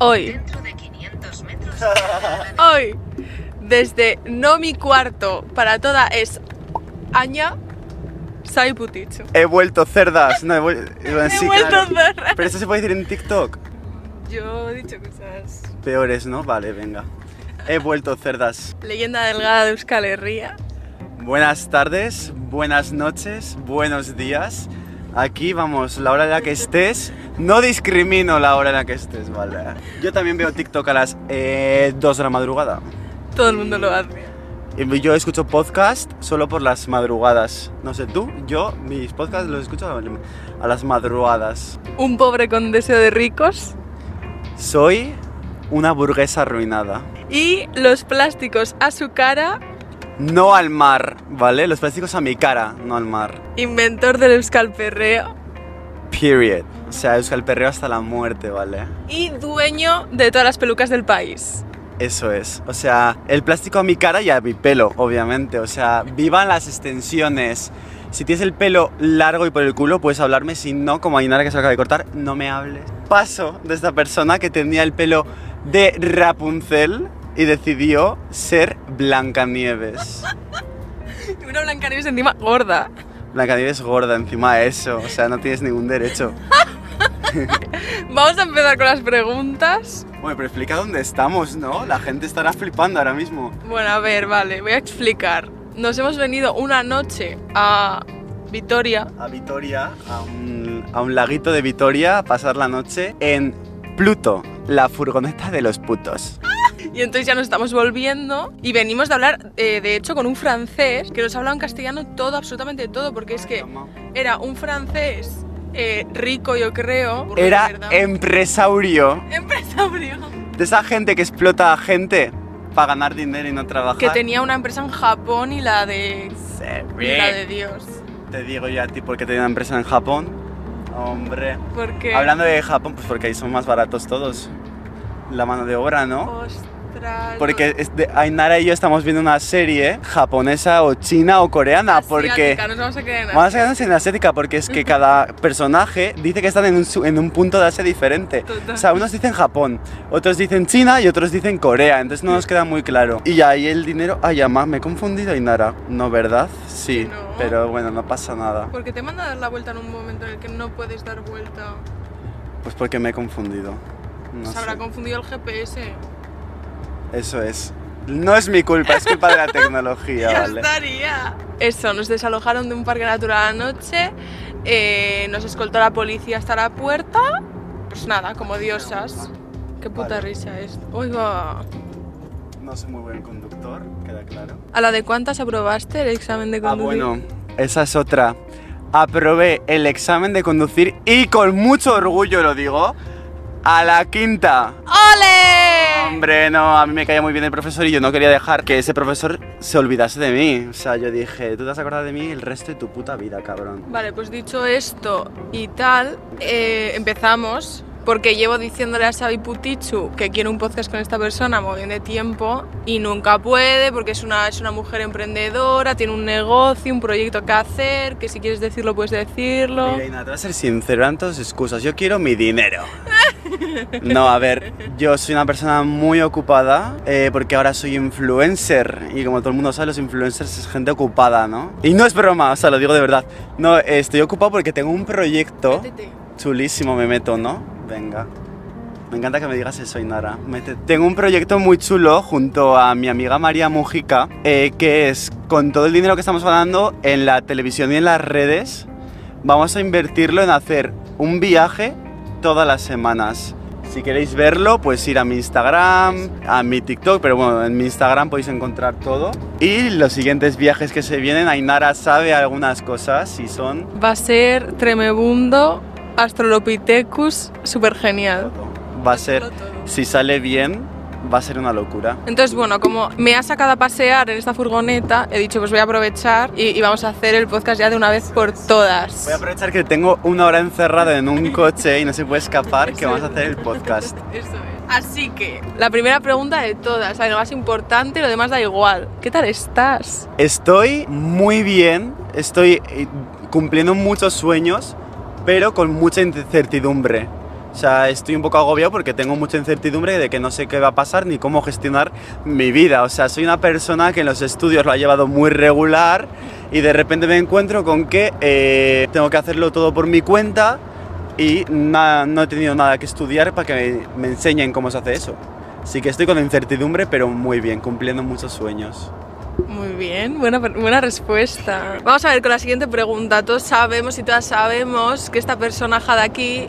Hoy, Dentro de 500 metros. hoy, desde no mi cuarto para toda es Aña, Sai Putichu. He vuelto cerdas. No, he, vuel- bueno, sí, He vuelto claro. cerdas. Pero esto se puede decir en TikTok. Yo he dicho cosas. Peores, ¿no? Vale, venga. He vuelto cerdas. Leyenda delgada de Euskal Herria. Buenas tardes, buenas noches, buenos días. Aquí vamos, la hora en la que estés. No discrimino la hora en la que estés, ¿vale? Yo también veo TikTok a las 2 de la madrugada. Todo el mundo lo hace. Y Yo escucho podcast solo por las madrugadas. No sé tú, yo mis podcasts los escucho a las madrugadas. Un pobre con deseo de ricos. Soy una burguesa arruinada. Y los plásticos a su cara, No al mar, ¿vale? Los plásticos a mi cara, no al mar. inventor del Euskal Perreo. Period. O sea, Euskal Perreo hasta la muerte, ¿vale? Y dueño de todas las pelucas del país. Eso es. O sea, el plástico a mi cara y a mi pelo, obviamente. O sea, vivan las extensiones. Si tienes el pelo largo y por el culo, puedes hablarme. Si no, como Ainara que se acaba de cortar, no me hables. Paso de esta persona que tenía el pelo de Rapunzel y decidió ser Blancanieves. Una Blancanieves encima gorda. Blancanieves gorda encima de eso. O sea, no tienes ningún derecho. Vamos a empezar con las preguntas. Bueno, pero explica dónde estamos, ¿no? La gente estará flipando ahora mismo. Bueno, a ver, vale, voy a explicar. Nos hemos venido una noche a Vitoria. a Vitoria, a un, a un laguito de Vitoria, a pasar la noche en Pluto, la furgoneta de los putos. Y entonces ya nos estamos volviendo y venimos de hablar, eh, de hecho, con un francés que nos hablaba en castellano todo, absolutamente todo, porque es que era un francés eh, rico, yo creo. Era empresario empresario. de esa gente que explota a gente para ganar dinero y no trabajar. Que tenía una empresa en Japón y la de. Sí, y la de Dios. Te digo yo a ti porque tenía una empresa en Japón. Hombre. Porque. Hablando de Japón, pues porque ahí son más baratos todos. La mano de obra, ¿no? Porque es de- Ainara y yo estamos viendo una serie japonesa o china o coreana. Porque Asiática, nos vamos a quedar en Vamos a quedarnos en asiática porque es que cada personaje dice que están en un, en un punto de Asia diferente. Total. O sea, unos dicen Japón, otros dicen China y otros dicen Corea, entonces no nos queda muy claro. Y ahí el dinero... Ay, ama, me he confundido, Ainara. No, ¿verdad? Sí, no. pero bueno, no pasa nada. Porque te manda a dar la vuelta en un momento en el que no puedes dar vuelta. Pues porque me he confundido. No Se habrá sé. confundido el GPS. Eso es. No es mi culpa, es culpa de la tecnología, Ya ¿vale? estaría. Eso, nos desalojaron de un parque natural anoche, eh, nos escoltó la policía hasta la puerta. Pues nada, como diosas. Qué puta Vale. risa es. Oiga. No soy muy buen conductor, queda claro. ¿A la de cuántas aprobaste el examen de Ah, conducir? bueno, esa es otra. Aprobé el examen de conducir y con mucho orgullo lo digo, a la quinta. ¡Ole! Hombre, no, a mí me caía muy bien el profesor y yo no quería dejar que ese profesor se olvidase de mí. O sea, yo dije, tú te vas a acordar de mí el resto de tu puta vida, cabrón. Vale, pues dicho esto y tal, eh, empezamos. Porque llevo diciéndole a Xavi Putichu que quiero un podcast con esta persona muy bien de tiempo y nunca puede porque es una, es una mujer emprendedora, tiene un negocio, un proyecto que hacer, que si quieres decirlo puedes decirlo. Mira, te voy a ser sincero, eran todas excusas. Yo quiero mi dinero. No, a ver, yo soy una persona muy ocupada eh, porque ahora soy influencer y como todo el mundo sabe, los influencers es gente ocupada, ¿no? Y no es broma, o sea, lo digo de verdad. No, eh, estoy ocupado porque tengo un proyecto chulísimo, me meto, ¿no? Venga. Me encanta que me digas eso, Inara. Métete. Tengo un proyecto muy chulo junto a mi amiga María Mujica, eh, que es con todo el dinero que estamos ganando en la televisión y en las redes, vamos a invertirlo en hacer un viaje todas las semanas. Si queréis verlo, pues ir a mi Instagram, a mi TikTok, pero bueno, en mi Instagram podéis encontrar todo. Y los siguientes viajes que se vienen, Ainara sabe algunas cosas y son... Va a ser Tremebundo, Astrolopithecus, súper genial. Va a ser, si sale bien, va a ser una locura. Entonces, bueno, como me ha sacado a pasear en esta furgoneta, he dicho, pues voy a aprovechar y, y vamos a hacer el podcast ya de una vez por todas. Voy a aprovechar que tengo una hora encerrado en un coche y no se puede escapar, que vamos a hacer el podcast. Eso es. Así que, la primera pregunta de todas, la más importante, lo demás da igual. ¿Qué tal estás? Estoy muy bien, estoy eh, cumpliendo muchos sueños, pero con mucha incertidumbre. O sea, estoy un poco agobiado porque tengo mucha incertidumbre de que no sé qué va a pasar ni cómo gestionar mi vida. O sea, soy una persona que en los estudios lo ha llevado muy regular y de repente me encuentro con que eh, tengo que hacerlo todo por mi cuenta y no he tenido nada que estudiar para que me, me enseñen cómo se hace eso. Así que estoy con incertidumbre, pero muy bien, cumpliendo muchos sueños. Muy bien, buena, buena respuesta. Vamos a ver con la siguiente pregunta. Todos sabemos y todas sabemos que esta personaje de aquí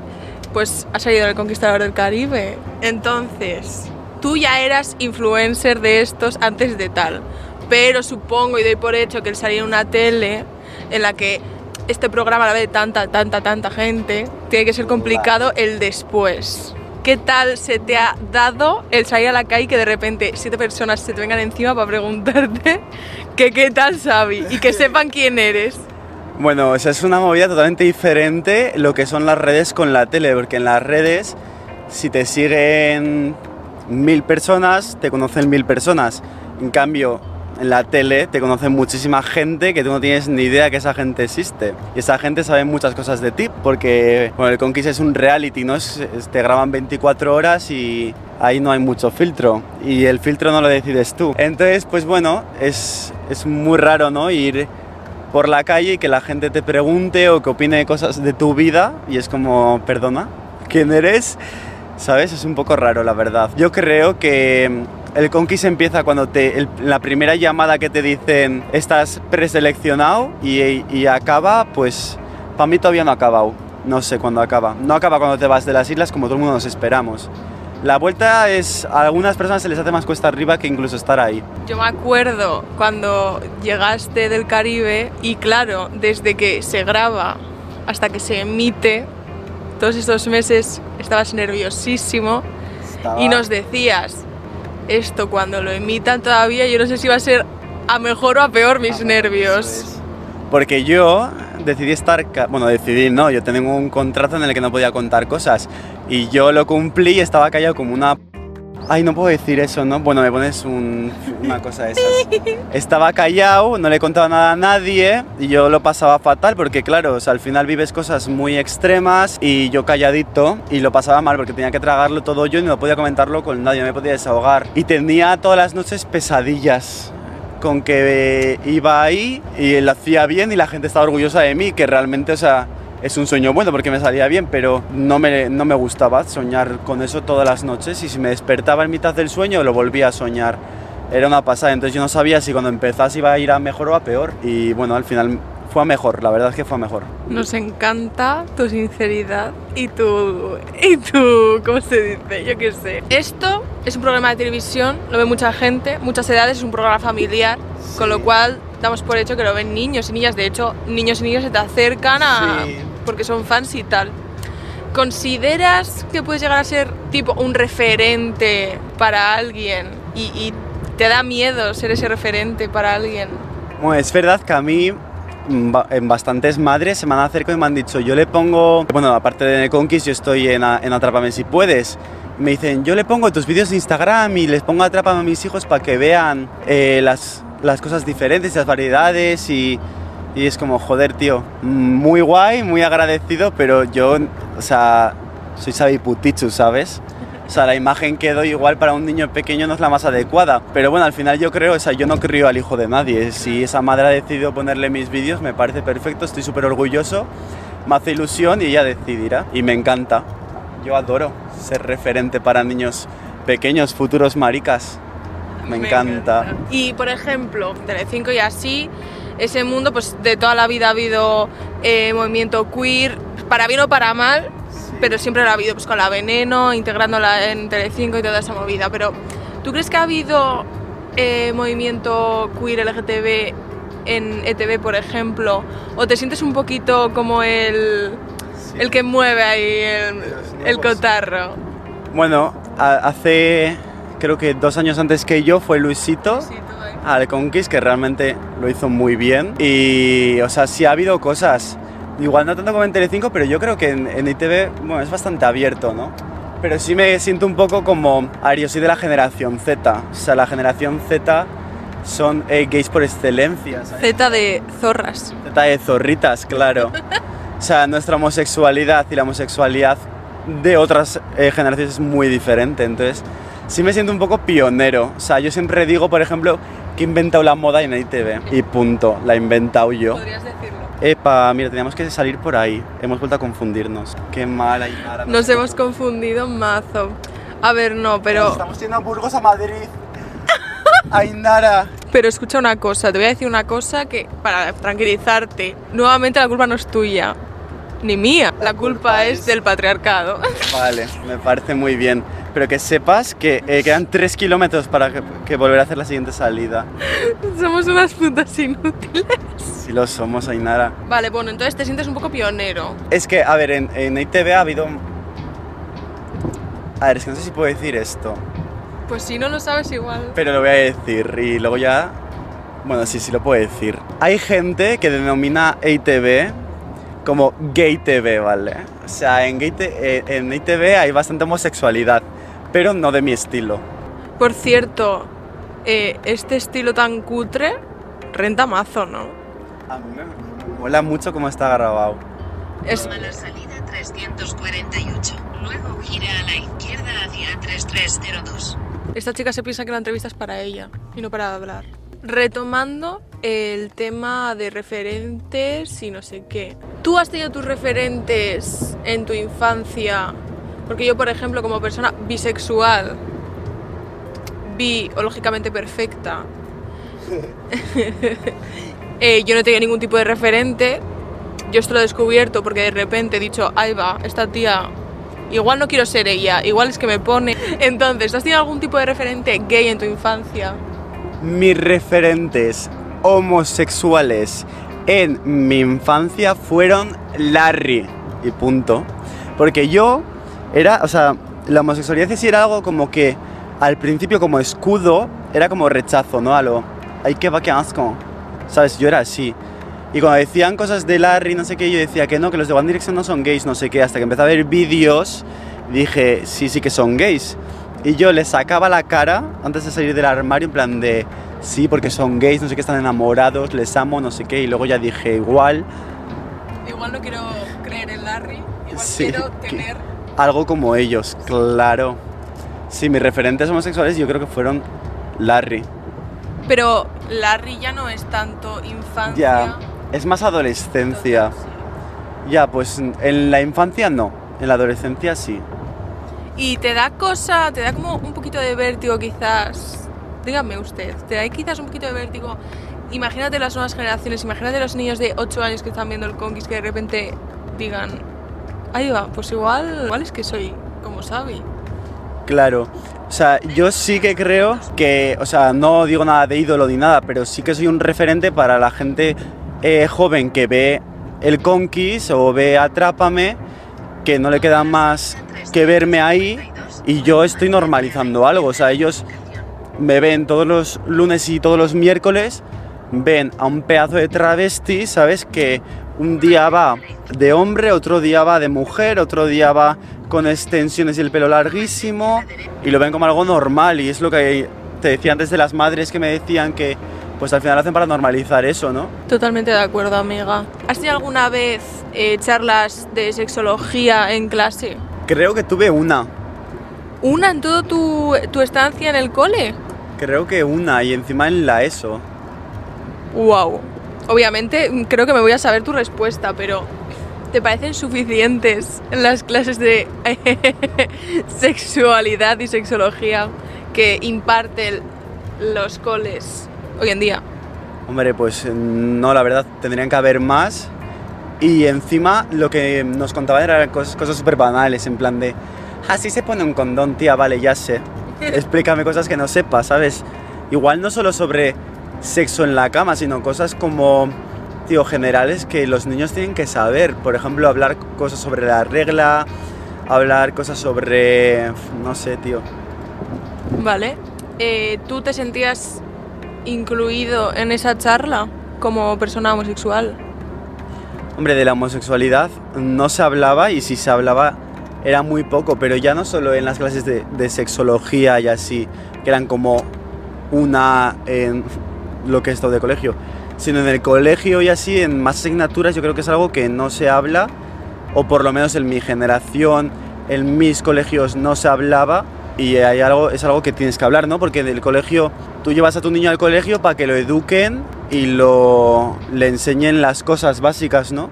pues ha salido del Conquistador del Caribe. Entonces, tú ya eras influencer de estos antes de tal, pero supongo y doy por hecho que él salía en una tele en la que este programa la ve tanta, tanta, tanta gente, tiene que ser complicado el después. ¿Qué tal se te ha dado el salir a la calle y que de repente siete personas se te vengan encima para preguntarte que qué tal Xavi y que sepan quién eres? Bueno, esa es una movida totalmente diferente lo que son las redes con la tele, porque en las redes, si te siguen mil personas, te conocen mil personas. En cambio, en la tele te conocen muchísima gente que tú no tienes ni idea que esa gente existe. Y esa gente sabe muchas cosas de ti, porque bueno, el Conquist es un reality, ¿no? te graban 24 horas y ahí no hay mucho filtro. Y el filtro no lo decides tú. Entonces, pues bueno, es, es muy raro, ¿no? Ir por la calle y que la gente te pregunte o que opine cosas de tu vida y es como, perdona, ¿quién eres? ¿Sabes? Es un poco raro, la verdad. Yo creo que el conquist empieza cuando te, la primera llamada que te dicen estás preseleccionado y, y acaba, pues para mí todavía no ha acabado. No sé cuándo acaba. No acaba cuando te vas de las islas como todo el mundo nos esperamos. La vuelta es, a algunas personas se les hace más cuesta arriba que incluso estar ahí. Yo me acuerdo cuando llegaste del Caribe y claro, desde que se graba hasta que se emite, todos estos meses estabas nerviosísimo y nos decías, esto cuando lo emitan todavía, yo no sé si va a ser a mejor o a peor mis nervios. Porque yo decidí estar, bueno, decidí, no, yo tengo un contrato en el que no podía contar cosas y yo lo cumplí y estaba callado como una... Ay, no puedo decir eso, ¿no? Bueno, me pones una cosa de esas. Estaba callado, no le contaba nada a nadie y yo lo pasaba fatal porque, claro, o sea, al final vives cosas muy extremas y yo calladito y lo pasaba mal porque tenía que tragarlo todo yo y no podía comentarlo con nadie, no me podía desahogar. Y tenía todas las noches pesadillas con que iba ahí y lo hacía bien y la gente estaba orgullosa de mí, que realmente, o sea, es un sueño bueno porque me salía bien, pero no me, no me gustaba soñar con eso todas las noches y si me despertaba en mitad del sueño lo volvía a soñar. Era una pasada, entonces yo no sabía si cuando empezase iba a ir a mejor o a peor y bueno, al final fue a mejor, la verdad es que fue a mejor. Nos encanta tu sinceridad y tu, y tu, ¿cómo se dice? Yo qué sé. Esto es un programa de televisión, lo ve mucha gente, muchas edades, es un programa familiar, con lo cual damos por hecho que lo ven niños y niñas. De hecho, niños y niñas se te acercan a... porque son fans y tal. ¿Consideras que puedes llegar a ser tipo un referente para alguien y, y te da miedo ser ese referente para alguien? Bueno, es verdad que a mí en bastantes madres se me han acercado y me han dicho, yo le pongo, bueno, aparte de Conquist, yo estoy en, en Atrápame si puedes. Me dicen, yo le pongo tus vídeos de Instagram y les pongo Atrápame a mis hijos para que vean eh, las, las cosas diferentes, las variedades y, y es como, joder, tío, muy guay, muy agradecido, pero yo, o sea, soy Xavi Putichu, ¿sabes? O sea, la imagen que doy igual para un niño pequeño no es la más adecuada. Pero bueno, al final yo creo, o sea, yo no crío al hijo de nadie. Si esa madre ha decidido ponerle mis vídeos, me parece perfecto, estoy súper orgulloso, me hace ilusión y ella decidirá. Y me encanta. Yo adoro ser referente para niños pequeños, futuros maricas. Me, encanta. Y por ejemplo, Telecinco y así, ese mundo, pues de toda la vida ha habido eh, movimiento queer, para bien o para mal, pero siempre lo ha habido, pues con la Veneno, integrándola en Telecinco y toda esa movida. Pero, ¿tú crees que ha habido eh, movimiento queer LGTB en ETV, por ejemplo? ¿O te sientes un poquito como el, el que mueve ahí el, el cotarro? Bueno, hace creo que dos años antes que yo fue Luisito. Luisito al Conquist, que realmente lo hizo muy bien. Y, o sea, sí ha habido cosas Igual no tanto como en Telecinco, pero yo creo que en, ITV bueno, es bastante abierto, ¿no? Pero sí me siento un poco como, a yo soy de la generación Z. O sea, la generación Z son eh, gays por excelencia. Z de zorras. Z de zorritas, claro. o sea, nuestra homosexualidad y la homosexualidad de otras eh, generaciones es muy diferente. Entonces, sí me siento un poco pionero. O sea, yo siempre digo, por ejemplo, que he inventado la moda en ITV. Y punto, la he inventado yo. Podrías decirlo. Epa, mira, teníamos que salir por ahí. Hemos vuelto a confundirnos. Qué mal, Ainara. Nos hemos confundido mazo. A ver, no, pero, Estamos yendo a Burgos a Madrid. Ainara. pero escucha una cosa. Te voy a decir una cosa que, para tranquilizarte, nuevamente la culpa no es tuya, ni mía. La culpa es del patriarcado. Vale, me parece muy bien. Pero que sepas que eh, quedan 3 kilómetros para que, que volver a hacer la siguiente salida. Somos unas putas inútiles. Si lo somos, Ainara. Vale, bueno, entonces te sientes un poco pionero. Es que, a ver, en, en ITV ha habido... A ver, es que no sé si puedo decir esto, Pues si no lo sabes igual. pero lo voy a decir y luego ya... Bueno, sí, sí lo puedo decir. Hay gente que denomina ITV como gay TV, ¿vale? O sea, en, gay eh, en ITV hay bastante homosexualidad, pero no de mi estilo. Por cierto, eh, este estilo tan cutre renta mazo, ¿no? A mí me mola mucho cómo está grabado. Es, Toma la salida 348. Luego gira a la izquierda hacia 3302. esta chica se piensa que la entrevista es para ella y no para hablar. Retomando el tema de referentes y no sé qué. ¿Tú has tenido tus referentes en tu infancia? Porque yo, por ejemplo, como persona bisexual, biológicamente perfecta, eh, yo no tenía ningún tipo de referente. Yo esto lo he descubierto porque de repente he dicho, ahí va, esta tía, igual no quiero ser ella, igual es que me pone. Entonces, ¿has tenido algún tipo de referente gay en tu infancia? Mis referentes homosexuales en mi infancia fueron Larry y punto. Porque yo era, o sea, la homosexualidad sí era algo como que al principio como escudo era como rechazo, ¿no? A lo, ay, qué va, qué asco. ¿Sabes? Yo era así. Y cuando decían cosas de Larry, no sé qué, yo decía que no, que los de One Direction no son gays, no sé qué, hasta que empecé a ver vídeos, dije, sí, sí que son gays. Y yo les sacaba la cara antes de salir del armario en plan de, sí, porque son gays, no sé qué, están enamorados, les amo, no sé qué, y luego ya dije, igual, Igual no quiero creer en Larry, igual Sí, quiero que- tener... algo como ellos, claro. Sí, mis referentes homosexuales yo creo que fueron Larry. Pero Larry ya no es tanto infancia. Ya, es más adolescencia. Ya, pues en la infancia no, en la adolescencia sí. Y te da cosa, te da como un poquito de vértigo quizás. Dígame usted, te da quizás un poquito de vértigo. Imagínate las nuevas generaciones, imagínate los niños de 8 años que están viendo el Conquist que de repente digan, ahí va, pues igual, igual es que soy como Xavi. Claro. O sea, yo sí que creo que, o sea, no digo nada de ídolo ni nada, pero sí que soy un referente para la gente eh, joven que ve el Conquist o ve Atrápame, que no le queda más que verme ahí y yo estoy normalizando algo. O sea, ellos me ven todos los lunes y todos los miércoles, ven a un pedazo de travesti, ¿sabes? Que un día va de hombre, otro día va de mujer, otro día va con extensiones y el pelo larguísimo y lo ven como algo normal y es lo que te decía antes de las madres que me decían que pues al final lo hacen para normalizar eso, ¿no? Totalmente de acuerdo, amiga. ¿Has tenido alguna vez eh, charlas de sexología en clase? Creo que tuve una, ¿Una en toda tu, tu estancia en el cole? creo que una y encima en la ESO. Wow. Obviamente, mm, creo que me voy a saber tu respuesta, pero ¿te parecen suficientes las clases de sexualidad y sexología que imparten los coles hoy en día? Hombre, pues eh, no, la verdad, tendrían que haber más. Y encima lo que nos contaban eran cosas, cosas súper banales, en plan de, así se pone un condón, tía, vale, ya sé. Explícame cosas que no sepa, ¿sabes? Igual no solo sobre sexo en la cama, sino cosas como, tío, generales que los niños tienen que saber. Por ejemplo, hablar cosas sobre la regla, hablar cosas sobre, no sé, tío. Vale. Eh, ¿Tú te sentías incluido en esa charla como persona homosexual? Hombre, de la homosexualidad no se hablaba y si se hablaba era muy poco, pero ya no solo en las clases de, de sexología y así, que eran como una en lo que es todo de colegio, sino en el colegio y así, en más asignaturas, yo creo que es algo que no se habla, o por lo menos en mi generación, en mis colegios no se hablaba y hay algo, es algo que tienes que hablar, ¿no? Porque del colegio, tú llevas a tu niño al colegio para que lo eduquen y lo, le enseñen las cosas básicas, ¿no?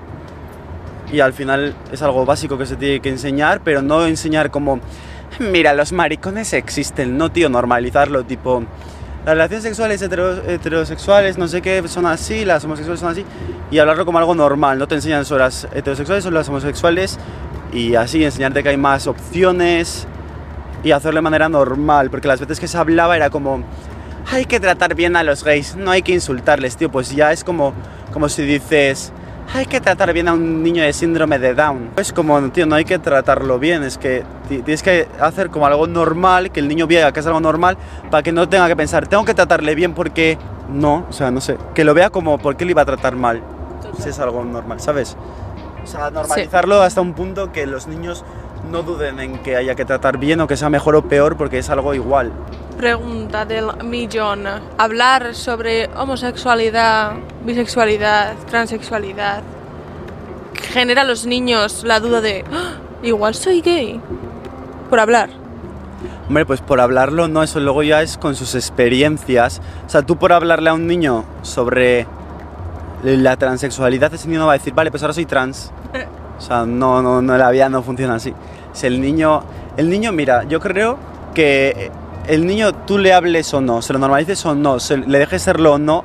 Y al final es algo básico que se tiene que enseñar, pero no enseñar como, mira, los maricones existen, no, tío, normalizarlo, tipo, las relaciones sexuales hetero- heterosexuales, no sé qué, son así, las homosexuales son así, y hablarlo como algo normal, no te enseñan sobre las heterosexuales o las homosexuales, y así enseñarte que hay más opciones y hacerlo de manera normal, porque las veces que se hablaba era como, hay que tratar bien a los gays, no hay que insultarles, tío, pues ya es como, como si dices, hay que tratar bien a un niño de síndrome de Down. Es como, tío, no hay que tratarlo bien, es que ti- tienes que hacer como algo normal, que el niño vea que es algo normal, para que no tenga que pensar, tengo que tratarle bien porque no, o sea, no sé, que lo vea como, ¿por qué le iba a tratar mal? Si es algo normal, ¿sabes? O sea, normalizarlo hasta un punto que los niños no duden en que haya que tratar bien o que sea mejor o peor porque es algo igual. Pregunta del millón. Hablar sobre homosexualidad, bisexualidad, transexualidad genera a los niños la duda de "Ah, igual soy gay por hablar. Hombre, pues por hablarlo, no, eso luego ya es con sus experiencias. O sea, tú por hablarle a un niño sobre la transexualidad, ese niño no va a decir, vale, pues ahora soy trans. O sea, no, no, no, la vida no funciona así. Si el niño, el niño, mira, yo creo que el niño tú le hables o no, se lo normalices o no, se, le dejes serlo o no,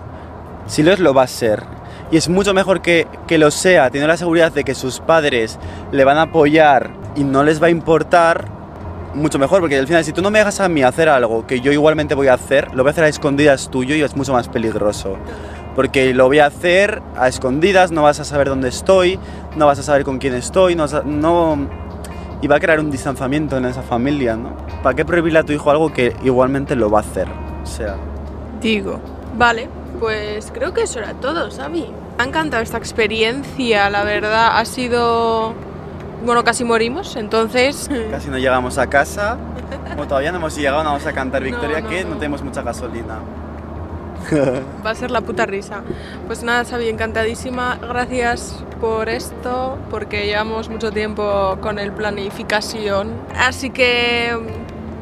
si lo es, lo va a ser. Y es mucho mejor que, que lo sea, teniendo la seguridad de que sus padres le van a apoyar y no les va a importar, mucho mejor, porque al final si tú no me dejas a mí hacer algo que yo igualmente voy a hacer, lo voy a hacer a escondidas tuyo y es mucho más peligroso. Porque lo voy a hacer a escondidas, no vas a saber dónde estoy, no vas a saber con quién estoy, no, no... Y va a crear un distanciamiento en esa familia, ¿no? ¿Para qué prohibirle a tu hijo algo que igualmente lo va a hacer? O sea... Digo. Vale, pues creo que eso era todo, Xavi. Me ha encantado esta experiencia, la verdad. Ha sido... Bueno, casi morimos, entonces... Casi no llegamos a casa. Como todavía no hemos llegado, no vamos a cantar victoria, no, que no. no tenemos mucha gasolina. Va a ser la puta risa. Pues nada, Xavi, encantadísima. Gracias por esto, porque llevamos mucho tiempo con el planificación. Así que,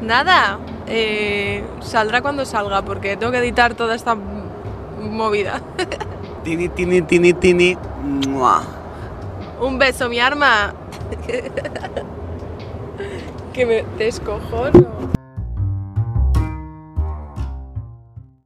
nada, eh, saldrá cuando salga, porque tengo que editar toda esta movida. Tini, tini, tini, tini. Mua. Un beso, mi arma. que me descojono.